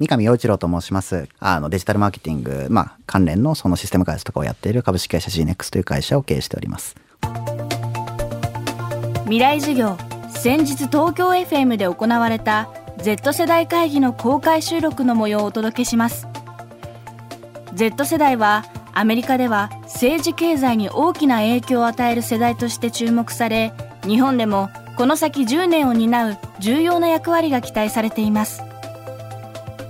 三上洋一郎と申します。あの、デジタルマーケティング、まあ、関連のそのシステム開発とかをやっている株式会社 GNEX という会社を経営しております。未来授業、先日東京 FM で行われた Z 世代会議の公開収録の模様をお届けします。Z 世代は、アメリカでは政治経済に大きな影響を与える世代として注目され、日本でもこの先10年を担う重要な役割が期待されています。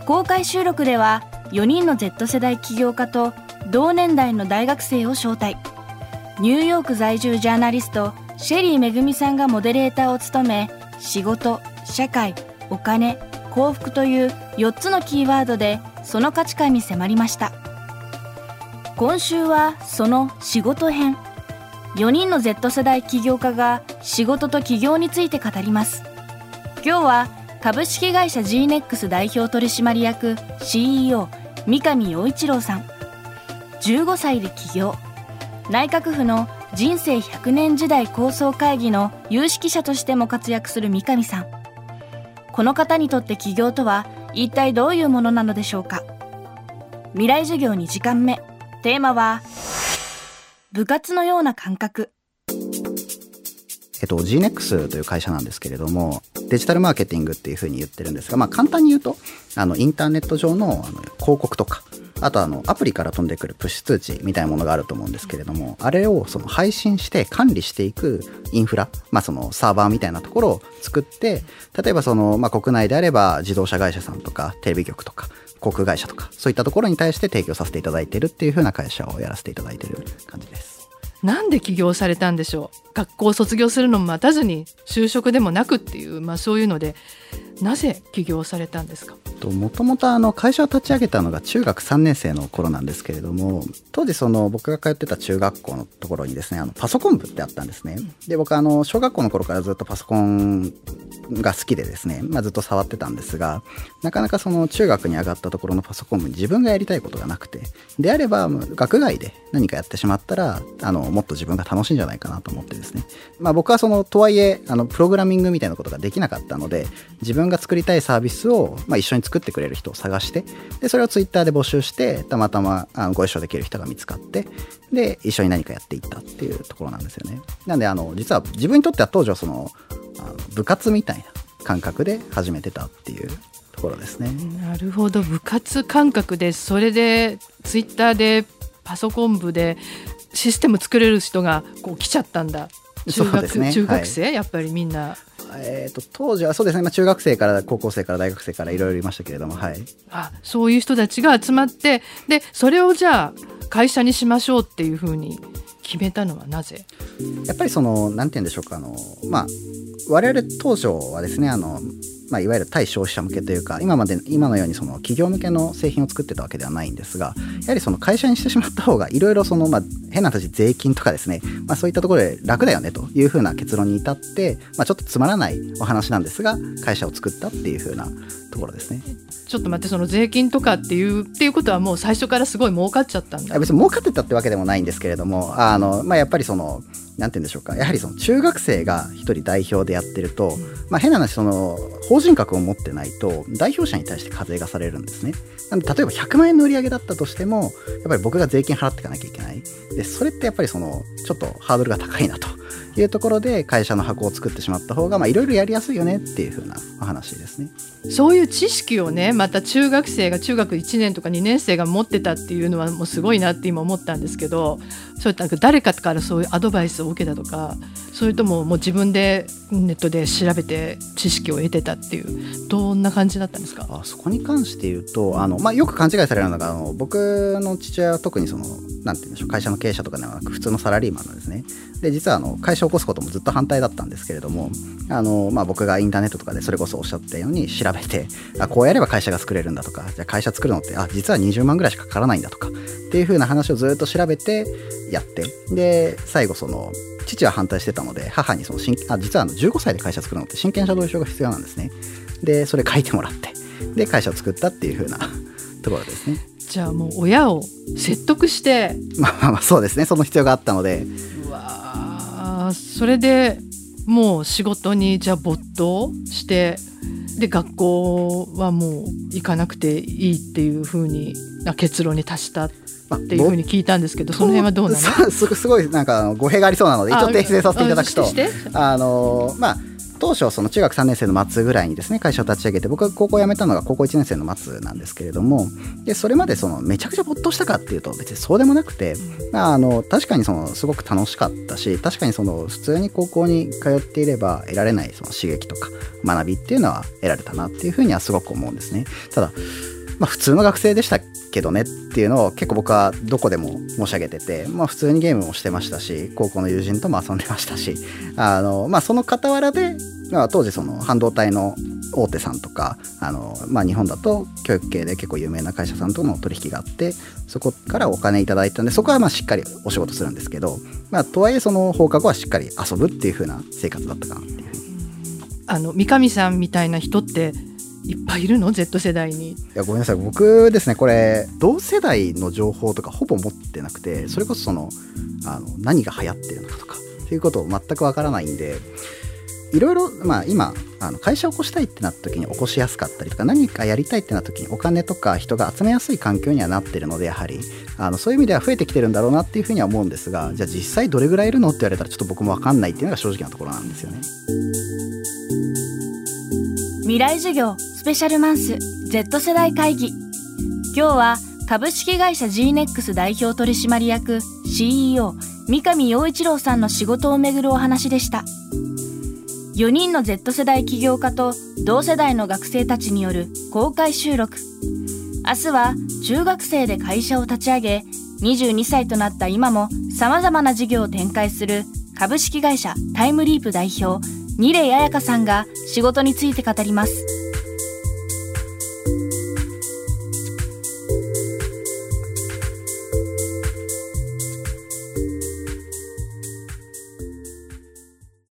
公開収録では4人の Z 世代起業家と同年代の大学生を招待。ニューヨーク在住ジャーナリストシェリーめぐみさんがモデレーターを務め仕事社会お金幸福という4つのキーワードでその価値観に迫りました。今週はその仕事編。4人の Z 世代起業家が仕事と起業について語ります。今日は株式会社 GNEX 代表取締役 CEO 三上洋一郎さん。15歳で起業。内閣府の人生100年時代構想会議の有識者としても活躍する三上さん。この方にとって起業とは一体どういうものなのでしょうか。未来授業2時間目。テーマは部活のような感覚。えっと、GNEX という会社なんですけれども、デジタルマーケティングっていうふうに言ってるんですが、まあ、簡単に言うと、あの、インターネット上のあの広告とか、あとあの、アプリから飛んでくるプッシュ通知みたいなものがあると思うんですけれども、あれをその配信して管理していくインフラ、まあそのサーバーみたいなところを作って、例えばその、まあ国内であれば自動車会社さんとかテレビ局とか、航空会社とか、そういったところに対して提供させていただいているっていう風な会社をやらせていただいている感じです。なんで起業されたんでしょう？学校を卒業するのも待たずに就職でもなくっていう、まあ、そういうのでなぜ起業されたんですか？もともと会社を立ち上げたのが中学3年生の頃なんですけれども当時その僕が通ってた中学校のところにですねあのパソコン部ってあったんですね。で僕あの小学校の頃からずっとパソコンが好きでですね、まあ、ずっと触ってたんですがなかなかその中学に上がったところのパソコン部に自分がやりたいことがなくてであれば学外で何かやってしまったらあのもっと自分が楽しいんじゃないかなと思ってですね、まあ、僕はそのとはいえあのプログラミングみたいなことができなかったので自分が作りたいサービスを、まあ、一緒に作ってくれる人を探してでそれをツイッターで募集してたまたまあのご一緒できる人が見つかってで一緒に何かやっていったっていうところなんですよね。なんであの実は自分にとっては当時はそのあの部活みたいな感覚で始めてたっていうところですね。なるほど。部活感覚でそれでツイッターでパソコン部でシステム作れる人がこう来ちゃったんだ。中学,、ね、中学生、はい、やっぱりみんな。えーと、当時はそうですね、まあ、中学生から高校生から大学生からいろいろいましたけれども、はい、あそういう人たちが集まってでそれをじゃあ会社にしましょうっていうふうに決めたのはなぜ？やっぱりそのなんて言うんでしょうかあのまあ我々当初はですねあのまあ、いわゆる対消費者向けというか今まで今のようにその企業向けの製品を作ってたわけではないんですがやはりその会社にしてしまった方がいろいろその、まあ、変な話税金とかですね、まあ、そういったところで楽だよねというふうな結論に至って、まあ、ちょっとつまらないお話なんですが会社を作ったっていうふうなところですね。ちょっと待ってその税金とかっていうっていうことはもう最初からすごい儲かっちゃったんだ別に儲かってたってわけでもないんですけれどもあの、まあ、やっぱりそのなんて言うんでしょうか。やはりその中学生が一人代表でやってると、まあ、変な話その法人格を持ってないと代表者に対して課税がされるんですね。なんで例えば100万円の売り上げだったとしてもやっぱり僕が税金払っていかなきゃいけない。でそれってやっぱりそのちょっとハードルが高いなと。いうところで会社の箱を作ってしまった方がいろいろやりやすいよね。っていう風なお話ですね。そういう知識をねまた中学生が中学1年とか2年生が持ってたっていうのはもうすごいなって今思ったんですけどそういった誰かからそういうアドバイスを受けたとかそれとももう自分でネットで調べて知識を得てたっていうどんな感じだったんですか？あそこに関して言うとあの、まあ、よく勘違いされるのがあの僕の父親は特にそのなんて言うんでしょう会社の経営者とかではなく普通のサラリーマンなんですね。で実はあの会社を起こすこともずっと反対だったんですけれどもあの、まあ、僕がインターネットとかでそれこそおっしゃったように調べてあこうやれば会社が作れるんだとかじゃ会社作るのってあ実は20万ぐらいしかかからないんだとかっていう風な話をずっと調べてやってで最後その父は反対してたので母にそのあ実はあの15歳で会社作るのって真剣者同意書が必要なんですね。でそれ書いてもらってで会社を作ったっていう風な ところですね。じゃあもう親を説得して。まあまあそうですね。その必要があったので。うわそれでもう仕事にじゃあ没頭してで学校はもう行かなくていいっていうふうに結論に達したっていうふうに聞いたんですけど、その辺はどうなの？すごいなんか語弊がありそうなので一応訂正させていただくと。あのまあ当初その中学3年生の末ぐらいにですね会社を立ち上げて僕が高校辞めたのが高校1年生の末なんですけれどもでそれまでそのめちゃくちゃ没頭したかっていうと別にそうでもなくて、まあ、あの確かにそのすごく楽しかったし確かにその普通に高校に通っていれば得られないその刺激とか学びっていうのは得られたなっていうふうにはすごく思うんですね。ただまあ、普通の学生でしたけどねっていうのを結構僕はどこでも申し上げてて、まあ、普通にゲームもしてましたし高校の友人とも遊んでましたしあの、まあ、その傍らでまあ、当時その半導体の大手さんとかあの、まあ、日本だと教育系で結構有名な会社さんとの取引があってそこからお金いただいたんでそこはまあしっかりお仕事するんですけど、まあ、とはいえその放課後はしっかり遊ぶっていう風な生活だったかなっていう。あの三上さんみたいな人っていっぱいいるの？Z 世代に。いやごめんなさい。僕ですねこれ同世代の情報とかほぼ持ってなくてそれこそそのあの何が流行ってるのかとかっていうことを全くわからないんでいろいろ、まあ、今あの会社を起こしたいってなった時に起こしやすかったりとか何かやりたいってなった時にお金とか人が集めやすい環境にはなってるのでやはり。あのそういう意味では増えてきてるんだろうなっていうふうには思うんですがじゃあ実際どれぐらいいるのって言われたらちょっと僕も分かんないっていうのが正直なところなんですよね。未来授業スペシャルマンス Z 世代会議今日は株式会社 GNEX 代表取締役 CEO 三上洋一郎さんの仕事をめぐるお話でした。4人の Z 世代起業家と同世代の学生たちによる公開収録明日は中学生で会社を立ち上げ22歳となった今も様々な事業を展開する株式会社タイムリープ代表二礼彩香さんが仕事について語ります。